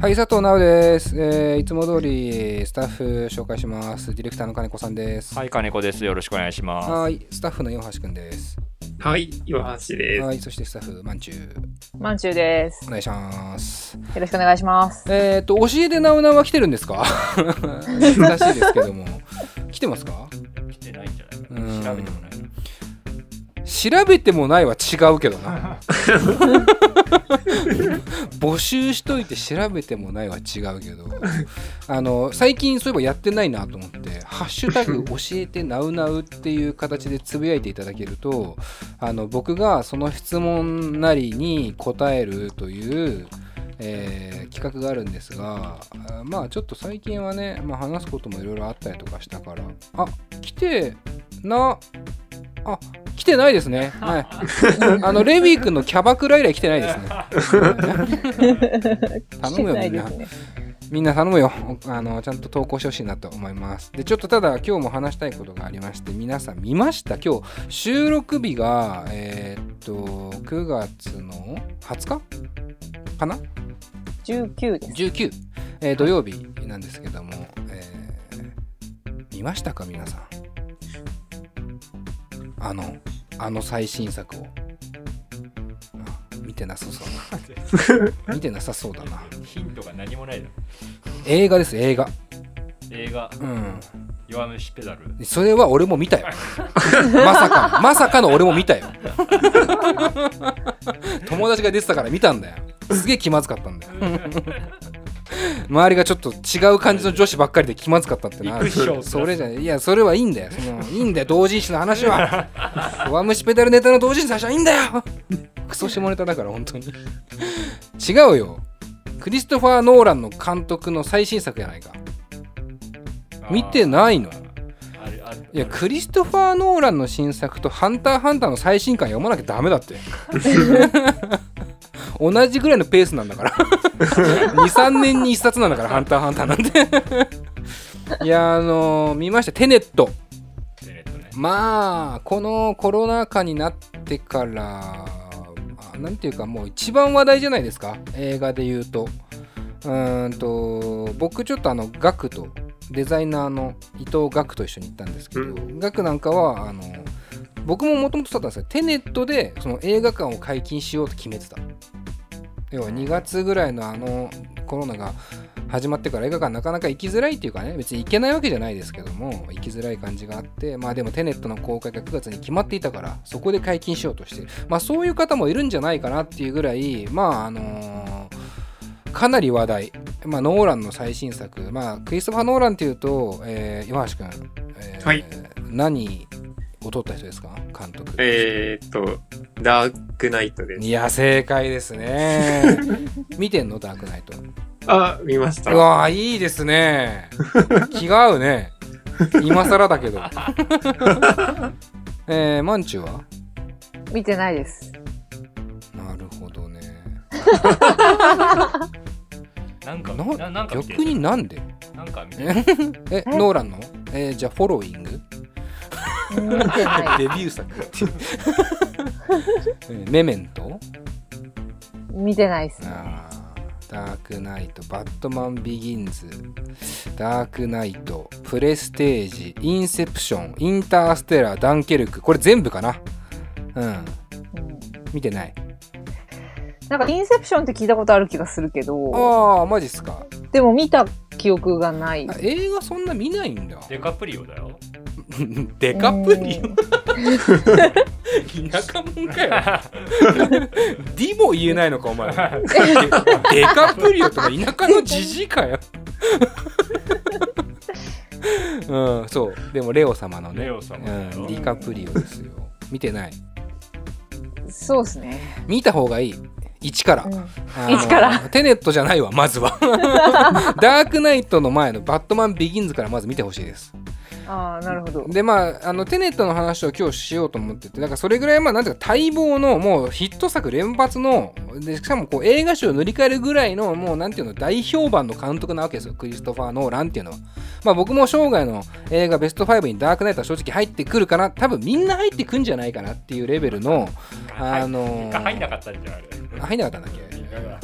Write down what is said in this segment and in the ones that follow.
はい、佐藤直です、えーいつも通りスタッフ紹介します。ディレクターの金子さんです。はい、金子です。よろしくお願いします。はい、スタッフの岩橋くんです。はい、岩橋です。はい、そしてスタッフ、まんちゅう、まんちゅうです。お願いします。よろしくお願いします。えっ、と、教えでなうなうは来てるんですか？珍しいですけども。来てますか？来てないんじゃうないん調べてもない。調べてもないは違うけどな。募集しといて調べてもないは違うけど、あの、最近そういえばやってないなと思って、ハッシュタグ教えてなうなうっていう形でつぶやいていただけると、あの、僕がその質問なりに答えるという、えー企画があるんですがあまあちょっと最近はね、まあ、話すこともいろいろあったりとかしたからあ来てなあ来てないですね。はい。あの、レビー君のキャバクラ以来来てないですね。頼むよ、みんな。ね。みんな頼むよ。あの、ちゃんと投稿してほしいなと思います。で、ちょっとただ今日も話したいことがありまして、皆さん見ました？今日、収録日が、えーっと、9月の20日？かな？19です。19、えー土曜日なんですけども、えー見ましたか皆さん？あのあの最新作を。あ見てなさそうだな。見てなさそうだな。ヒントが何もないの？映画です映画。映画、うん。弱虫ペダル？それは俺も見たよ。まさかの。まさかの俺も見たよ。友達が出てたから見たんだよ。すげえ気まずかったんだよ周りがちょっと違う感じの女子ばっかりで気まずかったってな。それじゃい。やそれはいいんだよ。そのいいんだよ同人誌の話は。弱虫ペダルネタの同人誌の話はいいんだよ。クソ下ネタだから本当に。違うよ。クリストファー・ノーランの監督の最新作じゃないか。見てないのいやクリストファー・ノーランの新作と「ハンター×ハンター」の最新刊読まなきゃダメだって 同じぐらいのペースなんだから。23年に1冊なんだから「ハンター×ハンター」なんて。いやあのー見ました。テネット。テネットね。まあこのコロナ禍になってからあなんていうかもう一番話題じゃないですか。映画で言うと。うーんと僕ちょっとあのガクとデザイナーの伊藤ガクと一緒に行ったんですけど、うガクなんかはあの僕ももともとそうだったんですよ。テネットでその映画館を解禁しようと決めてた要は2月ぐらいのあのコロナが始まってから映画館なかなか行きづらいっていうかね別に行けないわけじゃないですけども行きづらい感じがあってまあでもテネットの公開が9月に決まっていたからそこで解禁しようとしてる。まあそういう方もいるんじゃないかなっていうぐらいまああのーかなり話題、まあ、ノーランの最新作、まあ、クリストファー・ノーランっていうと、えー岩橋君、えーはい。何を撮った人ですか？監督。えーっと、ダークナイトです。いや、正解ですね。見てんの？ダークナイト。あ、見ました。うわーいいですね。気が合うね。今更だけど。えー、マンチュは？見てないです。なるほどね。なんか、なななんか逆になんで？なんか見てえ、えノーランの？えーじゃあ、フォローイングデビュー作っていうえーメメント？い。見てないですね。ダークナイト、バットマンビギンズ、ダークナイト、プレステージ、インセプション、インターステラー、ダンケルク。これ全部かな？うん。うん見てない。なんか、インセプションって聞いたことある気がするけど、ああ、マジっすか。でも見た記憶がないあ。映画そんな見ないんだ。デカプリオだよ。デカプリうんオ田舎者かよ。ディも言えないのか、お前。デデカプリオとか田舎のじじいかよ。うん、そう。でも、レオ様のね。レオ様うん、ディカプリオですよ。見てない？そうですね。見た方がいい。1から。うんあの一からテネットじゃないわ、まずは。ダークナイトの前のバットマンビギンズからまず見てほしいです。ああ、なるほど。でまああのテネットの話を今日しようと思っててだからそれぐらいまあなんていうか待望のもうヒット作連発のでしかもこう映画史を塗り替えるぐらいのもうなんていうの大評判の監督なわけですよクリストファー・ノーランっていうのはまあ僕も生涯の映画ベスト5にダークナイトは正直入ってくるかな多分みんな入ってくんじゃないかなっていうレベルのあの一回入んなかったんじゃんあれ。あ入んなかったんだっけ？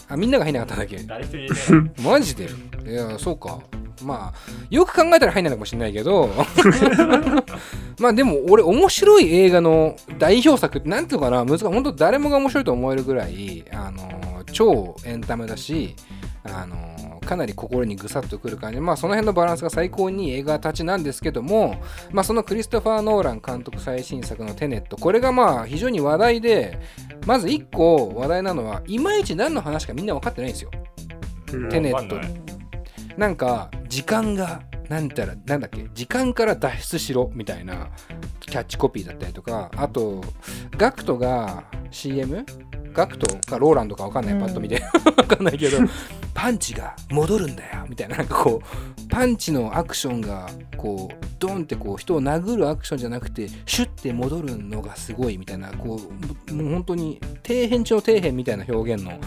あみんなが入んなかっただけ？誰一人入れてない。マジで？いやそうか。まあよく考えたら入んないのかもしれないけど。まあでも俺面白い映画の代表作ってなんていうのかな？難しい。本当誰もが面白いと思えるぐらいあの超エンタメだしあのかなり心にぐさっとくる感じ。まあその辺のバランスが最高にいい映画たちなんですけどもまあそのクリストファー・ノーラン監督最新作のテネット。これがまあ非常に話題でまず1個話題なのはいまいち何の話かみんな分かってないんですよ。うん。テネット。なんか時間がなんたらなんだっけ時間から脱出しろみたいなキャッチコピーだったりとかあとガクトが CM ガクトかローランドかわかんないうん。パッと見て。わかんないけどパンチが戻るんだよみたいななんかこうパンチのアクションがこうドンってこう人を殴るアクションじゃなくてシュッて戻るのがすごいみたいなこうもう本当に底辺中の底辺みたいな表現の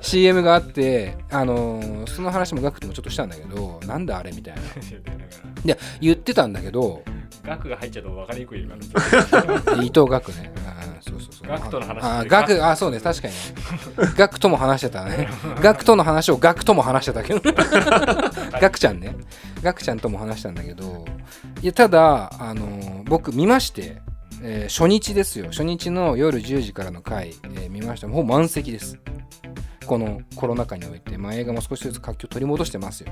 CM があってあのその話もガクトもちょっとしたんだけどなんだあれみたいな いや言ってたんだけど額が入っちゃうと分かりにくいから 伊藤学ね。あそうそうそう。ガクトの話あ、ガク、あ、そうね、確かにね。ガクとも話してたね。ガクとの話をガクとも話してたけど。ガクちゃんね。ガクちゃんとも話したんだけど、いや、ただ、あの、僕見まして、えー初日ですよ。初日の夜10時からの回、えー見ました。もう満席です。このコロナ禍において、まあ、映画も少しずつ活気を取り戻してますよ。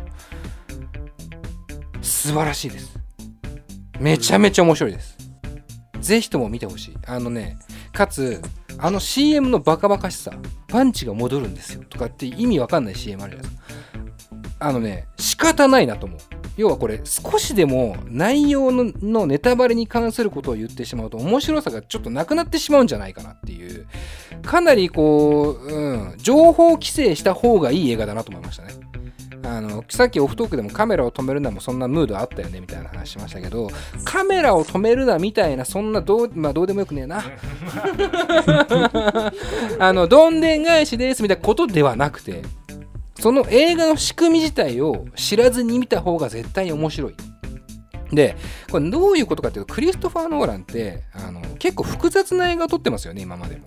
素晴らしいです。めちゃめちゃ面白いです。ぜひとも見てほしい。あのね、かつ、あの CM のバカバカしさ、パンチが戻るんですよとかって意味わかんない CM あるじゃないですか。あのね、仕方ないなと思う。要はこれ、少しでも内容ののネタバレに関することを言ってしまうと面白さがちょっとなくなってしまうんじゃないかなっていう、かなりこう、うん、情報規制した方がいい映画だなと思いましたね。あのさっきオフトークでもカメラを止めるなもそんなムードあったよねみたいな話しましたけどカメラを止めるなみたいなそんなどう,、まあ、どうでもよくねえな あのどんでん返しですみたいなことではなくてその映画の仕組み自体を知らずに見た方が絶対に面白い。でこれどういうことかっていうとクリストファー・ノーランってあの結構複雑な映画を撮ってますよね今までも、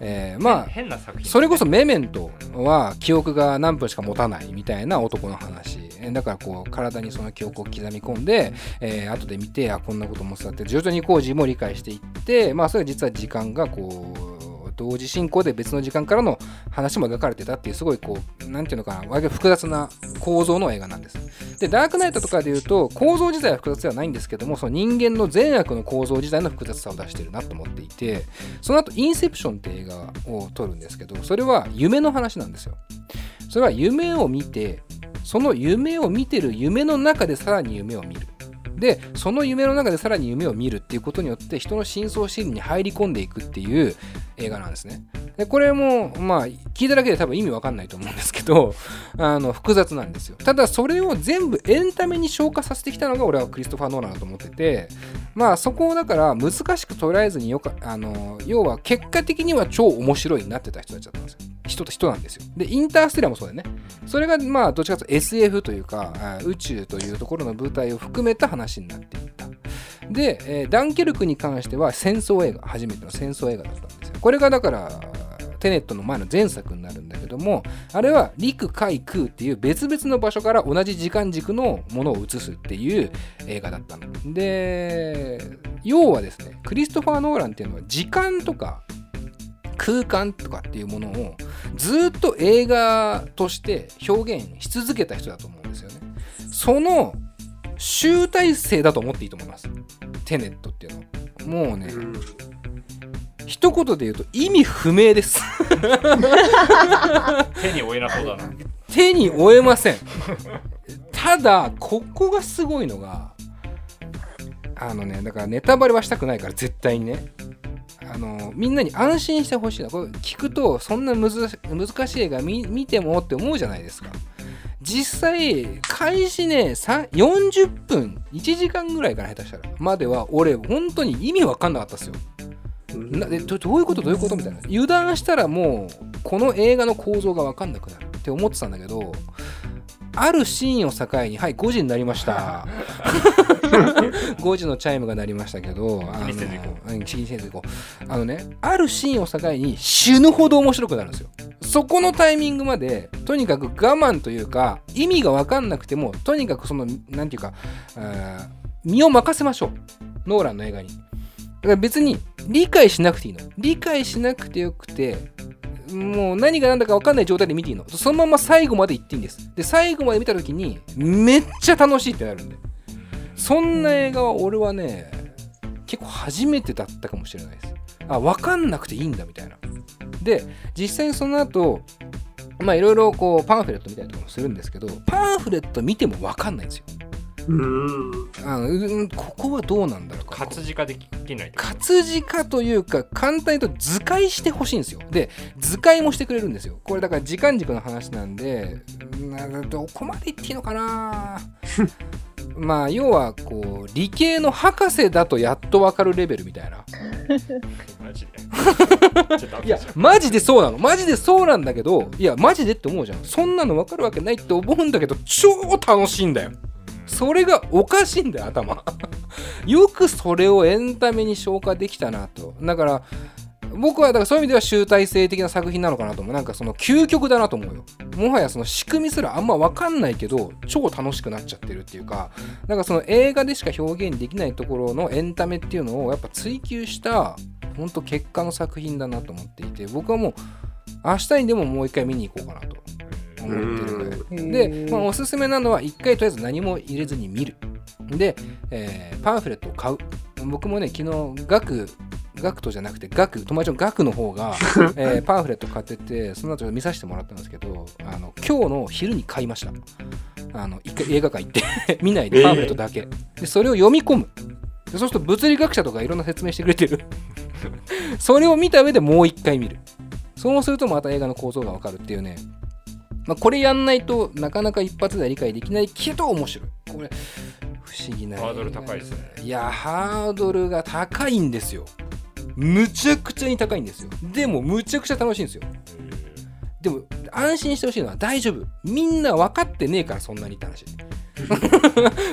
えーまあ変な作品それこそメメントは記憶が何分しか持たないみたいな男の話。えーだからこう体にその記憶を刻み込んで、えー後で見てあこんなこと思ってたって徐々にこう自分を理解していってまあそれは実は時間がこう同時進行で別の時間からの話も描かれてたっていうすごいこうなんていうのかな割と複雑な構造の映画なんです。でダークナイトとかでいうと構造自体は複雑ではないんですけどもその人間の善悪の構造自体の複雑さを出してるなと思っていてその後インセプションって映画を撮るんですけどそれは夢の話なんですよ。それは夢を見てその夢を見てる夢の中でさらに夢を見る。でその夢の中でさらに夢を見るっていうことによって人の深層心理に入り込んでいくっていう映画なんですね。でこれもまあ聞いただけで多分意味わかんないと思うんですけど あの複雑なんですよ。ただそれを全部エンタメに消化させてきたのが俺はクリストファー・ノーランだと思っててまあそこをだから難しく捉えずによかあの要は結果的には超面白いになってた人たちだったんですよ。人と人なんですよ。でインターステラーもそうだよね。それがまあどっちかというと SF というか宇宙というところの舞台を含めた話になっていった。で、えーダンケルクに関しては戦争映画初めての戦争映画だったんですよ。これがだからテネットの前の前作になるんだけどもあれは陸海空っていう別々の場所から同じ時間軸のものを映すっていう映画だったの。で要はですねクリストファー・ノーランっていうのは時間とか空間とかっていうものをずっと映画として表現し続けた人だと思うんですよね。その集大成だと思っていいと思います。テネットっていうのは。もうねうん一言で言うと意味不明です。手に負えなそうだな。手に負えません。ただここがすごいのがあのねだからネタバレはしたくないから絶対にね。あのみんなに安心してほしいな。これ聞くとそんなむず難しい映画見てもって思うじゃないですか。実際開始ね40分1時間ぐらいから下手したらまでは俺本当に意味わかんなかったですよ。なでどどういうこと？どういうこと？みたいな。油断したらもうこの映画の構造が分かんなくなるって思ってたんだけどあるシーンを境にはい5時になりました。5時のチャイムが鳴りましたけどあのあのねあるシーンを境に死ぬほど面白くなるんですよ。そこのタイミングまでとにかく我慢というか意味が分かんなくてもとにかくそのなんていうか身を任せましょう。ノーランの映画に。だから別に理解しなくていいの。理解しなくてよくてもう何が何だか分かんない状態で見ていいの。そのまま最後まで行っていいんです。で最後まで見た時にめっちゃ楽しいってなるんでそんな映画は俺はね結構初めてだったかもしれないです。あ分かんなくていいんだみたいな。で実際にその後まあいろいろこうパンフレット見たりとかもするんですけどパンフレット見ても分かんないんですよ。うーん。あのうんここはどうなんだろうか活字化できない活字化というか簡単に言うと図解してほしいんですよ。で図解もしてくれるんですよ。これだから時間軸の話なんでなどこまで言っていいのかな まあ要はこう理系の博士だとやっとわかるレベルみたいな。マジで？いやマジでそうなの。マジでそうなんだけどいやマジでって思うじゃん。そんなのわかるわけないって思うんだけど超楽しいんだよ。それがおかしいんだよ頭。よくそれをエンタメに消化できたなと。だから僕はだからそういう意味では集大成的な作品なのかなと思う。なんかその究極だなと思うよ。もはやその仕組みすらあんま分かんないけど超楽しくなっちゃってるっていうかなんかその映画でしか表現できないところのエンタメっていうのをやっぱ追求した本当結果の作品だなと思っていて僕はもう明日にでももう一回見に行こうかなと思ってるぐらい。で、まあ、おすすめなのは1回とりあえず何も入れずに見る。で、えーパンフレットを買う。僕もね昨日額額とじゃなくて額友達の額の方が、えーパンフレット買っててその後見させてもらったんですけどあの今日の昼に買いました。あの一回 映画館行って 見ないでパンフレットだけ、でそれを読み込む。でそうすると物理学者とかいろんな説明してくれてる。それを見た上でもう一回見る。そうするとまた映画の構造がわかるっていうね。まあ、これやんないとなかなか一発では理解できないけど面白い。これ不思議な。ハードル高いですね。いやハードルが高いんですよむちゃくちゃに高いんですよ。でもむちゃくちゃ楽しいんですよ。でも安心してほしいのは大丈夫。みんな分かってねえからそんなにって話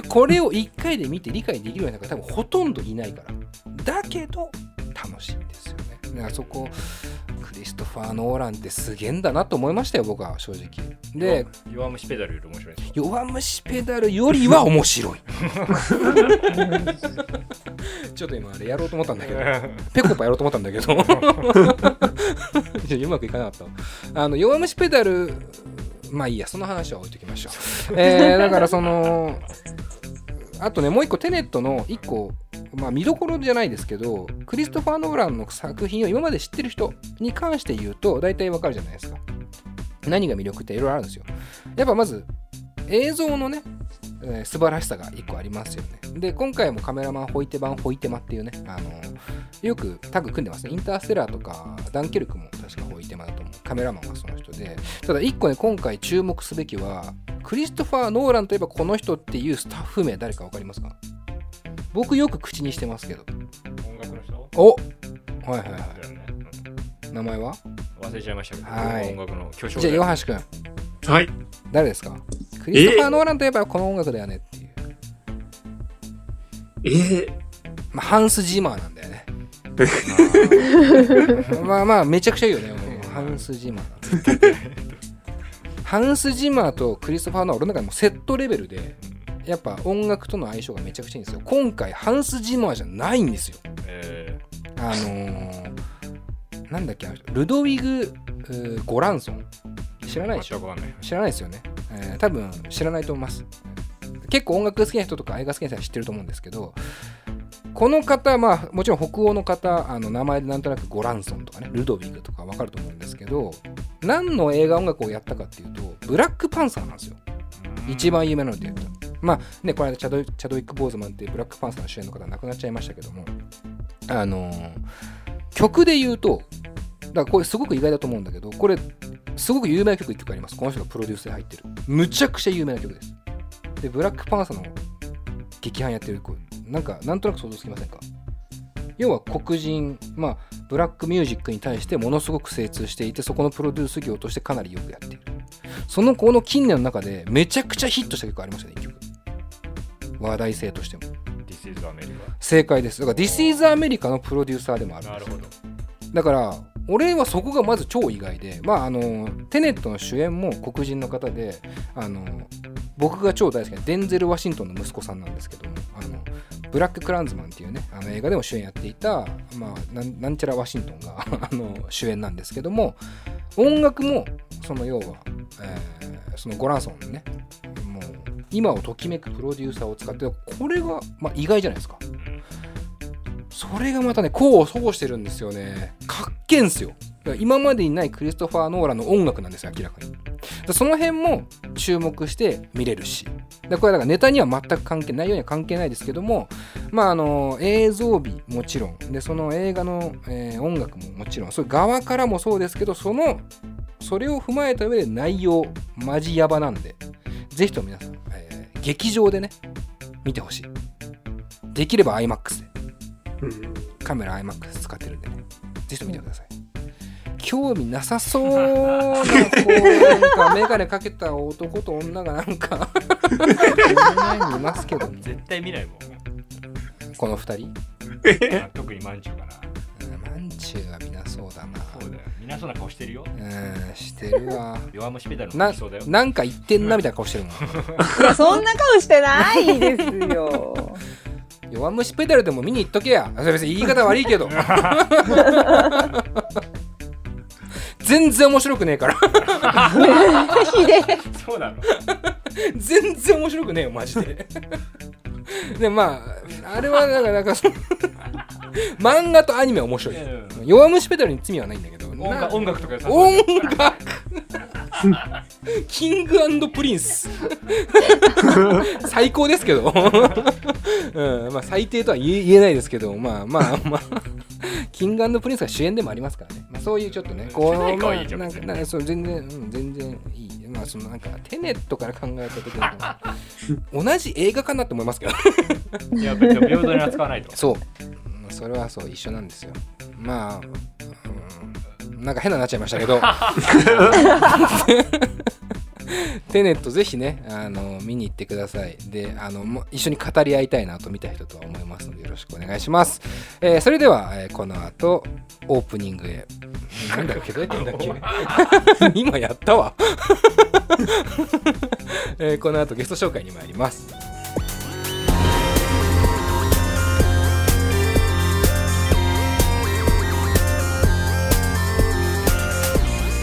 これを1回で見て理解できるような方多分ほとんどいないから。だけど楽しいんですよね。だからそこリストファー・ノーランってすげえんだなと思いましたよ僕は正直。で弱虫ペダルより面白い。弱虫ペダルよりは面白い。ちょっと今あれやろうと思ったんだけど。ペコパやろうと思ったんだけど。うまくいかなかったあの弱虫ペダルまあいいやその話は置いときましょう、えーだからそのあとねもう一個テネットの一個まあ見どころじゃないですけどクリストファー・ノーランの作品を今まで知ってる人に関して言うと大体わかるじゃないですか。何が魅力っていろいろあるんですよ。やっぱまず映像のね、えー素晴らしさが一個ありますよね。で今回もカメラマンホイテ版ホイテマっていうねあのよくタッグ組んでますね。インターステラーとかダンケルクも確かホイテマだと思う。カメラマンはその人で。ただ一個ね今回注目すべきはクリストファー・ノーランといえばこの人っていうスタッフ名誰か分かりますか？僕よく口にしてますけど。音楽の人？おはいはいはい。だよね名前は？うん忘れちゃいましたけど。はい。音楽の巨匠じゃあ岩橋君。はい。誰ですか？クリストファー・ノーランといえばこの音楽だよねっていう、えー、まあ、ハンス・ジマーなんだよね。まあまあめちゃくちゃいいよね。もうハンス・ジマーなんだ ハンス・ジマーとクリストファー・ノーラン俺の中でもセットレベルでやっぱ音楽との相性がめちゃくちゃいいんですよ。今回ハンス・ジマーじゃないんですよ。えあのー、なんだっけあルドウィグ・ゴランソン。知らーないでしょ？知らないですよね、えー多分知らないと思います。結構音楽好きな人とか映画好きな人は知ってると思うんですけどこの方まあもちろん北欧の方あの名前でなんとなくゴランソンとかねルドウィグとかわかると思うんですけど何の映画音楽をやったかっていうとブラックパンサーなんですよ。一番有名なので言うとまあねこの間チャドチャドウィック・ボーズマンっていうブラックパンサーの主演の方亡くなっちゃいましたけどもあのー曲で言うとだからこれすごく意外だと思うんだけどこれすごく有名な曲1曲あります。この人がプロデュースで入ってる。むちゃくちゃ有名な曲です。でブラックパンサーの劇伴やってる子。なんかなんとなく想像つきませんか？要は黒人まあブラックミュージックに対してものすごく精通していてそこのプロデュース業としてかなりよくやっている。その子の近年の中でめちゃくちゃヒットした曲ありましたね1曲。話題性としても。正解です。だから This is America のプロデューサーでもあるんですよ。なるほど。だから俺はそこがまず超意外で、まあ、あのテネットの主演も黒人の方であの僕が超大好きなデンゼル・ワシントンの息子さんなんですけどもあのブラック・クランズマンっていうねあの映画でも主演やっていた、まあ、なんなんちゃらワシントンが あの主演なんですけども音楽もその要は、えーそのゴランソンのねもう今をときめくプロデューサーを使ってこれが、まあ、意外じゃないですか。それがまたね功を奏してるんですよね。かっけんすよ。今までにないクリストファー・ノーラの音楽なんですよ明らかに。その辺も注目して見れるし。だこれだからネタには全く関係内容には関係ないですけどもまああの映像美もちろん。でその映画の、えー音楽ももちろん。そういう側からもそうですけどそのそれを踏まえた上で内容マジヤバなんで。ぜひとも皆さん、えー劇場でね見てほしい。できれば iMAX で。うん。カメラ iMAX 使ってるんでね。ぜひとも見てください。興味なさそうな こうなんか眼鏡かけた男と女がなんか目の前にいますけども絶対見ないもん。この二人？あ特にマンチュかな。うんマンチューはみんなそうな顔してるよ。うんしてるわ弱虫ペダルのな服装だよ。なんか言ってんなみたいな顔してるもんいや、そんな顔してないですよ。弱虫ペダルでも見に行っとけやそれ別に言い方悪いけど全然面白くねえからひでえ。そうなの。全然面白くねえよマジででまああれはなんかなんかその漫画とアニメは面白い弱虫ペダルに罪はないんだけど音な楽音楽とか音楽。キングプリンス。最高ですけど、うんまあ、最低とは言えないですけどまあまあまあ。キングプリンスが主演でもありますからね、まあ、そういうちょっとねこうなんかなんかそう全然、うん、全然いい。まあそのなんかテネットから考えた時に同じ映画かなって思いますけど。いや、別に平等に扱わないと。そう。まあそれはそう一緒なんですよ。まあ、うん、なんか変なになっちゃいましたけど。テネットぜひねあの見に行ってください。であのも一緒に語り合いたいなと見た人とは思いますのでよろしくお願いします、えーそれでは、えーこの後オープニングへ。なんだっけ？どうやってんだっけ？今やったわ、えーこの後ゲスト紹介に参ります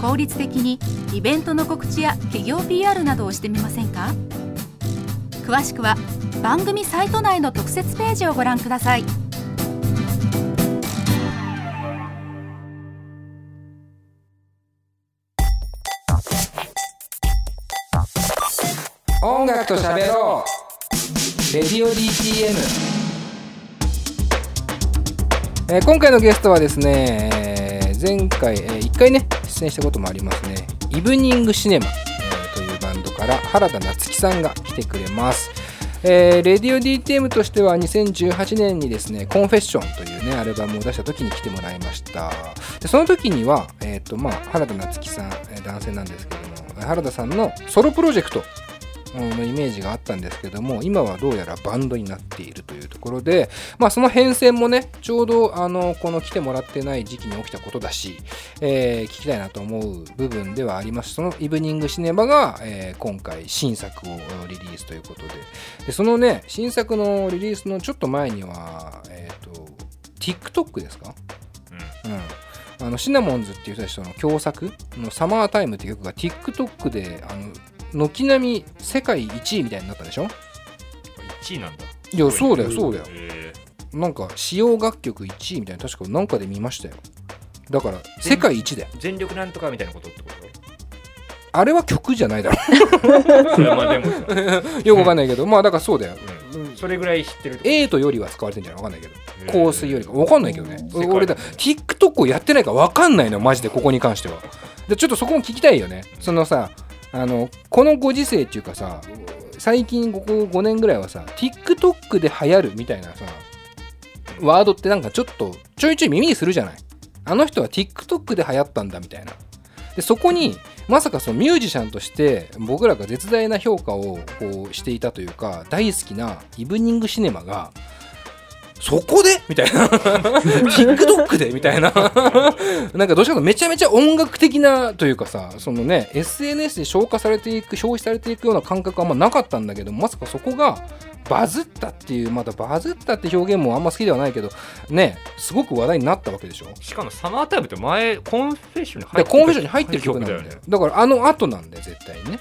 効率的にイベントの告知や企業 PR などをしてみませんか？詳しくは番組サイト内の特設ページをご覧ください。音楽と喋ろう。レディオ DTM、えー今回のゲストはですね、えー前回、え1回ね出演したこともありますねイブニングシネマ、えーというバンドから原田夏樹さんが来てくれますえーレディオ DTM としては2018年にですね、コンフェッションというね、アルバムを出した時に来てもらいました。でその時には、えっ、と、まあ、原田夏樹さん、男性なんですけども、原田さんのソロプロジェクトのイメージがあったんですけども今はどうやらバンドになっているというところで、まあ、その変遷もねちょうどあのこの来てもらってない時期に起きたことだし、えー聞きたいなと思う部分ではあります。そのイブニングシネマが、えー今回新作をリリースということで。でそのね新作のリリースのちょっと前には、えー、と TikTok ですか？うん、あのシナモンズっていう人たちとの共作の「サマータイム」っていう曲が TikTok であの軒並み世界1位みたいになったでしょ？1位なんだ。いやそうだよそうだよ。え。なんか使用楽曲1位みたいな確かなんかで見ましたよ。だから世界一だよ。ー全力なんとかみたいなことってこあれは曲じゃないだろ。よくわかんないけど。まあだからそうだよ。うん。それぐらい知ってるエイトよりは使われてんじゃない？わかんないけど。香水よりか。わかんないけどね。俺だ TikTok をやってないからわかんないのよマジでここに関しては。でちょっとそこも聞きたいよね。そのさあのこのご時世っていうかさ最近ここ5年ぐらいはさ TikTok で流行るみたいなさワードってなんかちょっとちょいちょい耳にするじゃない。あの人は TikTok で流行ったんだみたいな。でそこにまさかそのミュージシャンとして僕らが絶大な評価をこうしていたというか大好きなイブニングシネマがそこで？みたいな。TikTok で？みたいな。なんかどうしようかとめちゃめちゃ音楽的なというかさそのね SNS で消化されていく消費されていくような感覚はあんまなかったんだけどまさかそこがバズったっていうまたバズったって表現もあんま好きではないけどねすごく話題になったわけでしょ？しかもサマータイムって前コンフェッションにだ入ってからコンフェッションに入ってる曲なんだよ。ねだからあの後なんだよ絶対にね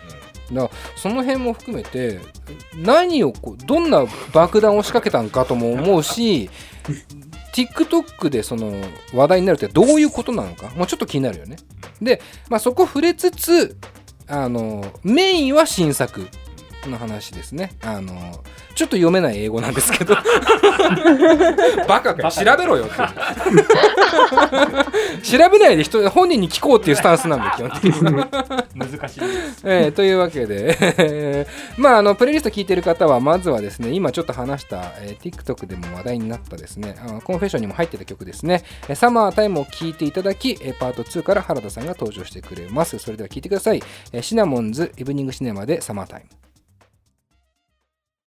だからその辺も含めて何をこうどんな爆弾を仕掛けたんかとも思うし TikTok でその話題になるってどういうことなのかもうちょっと気になるよね。で、まあ、そこ触れつつあのメインは新作。の話ですね。あのちょっと読めない英語なんですけど。バカか。よ調べろよって 調べないで人本人に聞こうっていうスタンスなんで基本的に。難しいえーというわけで。まああのプレイリスト聞いてる方はまずはですね今ちょっと話した、えー TikTok でも話題になったですね。あのコンフェッションにも入ってた曲ですね。えーサマータイムを聞いていただきえーパート2から原田さんが登場してくれます。それでは聞いてください、えーシナモンズイブニングシネマでサマータイム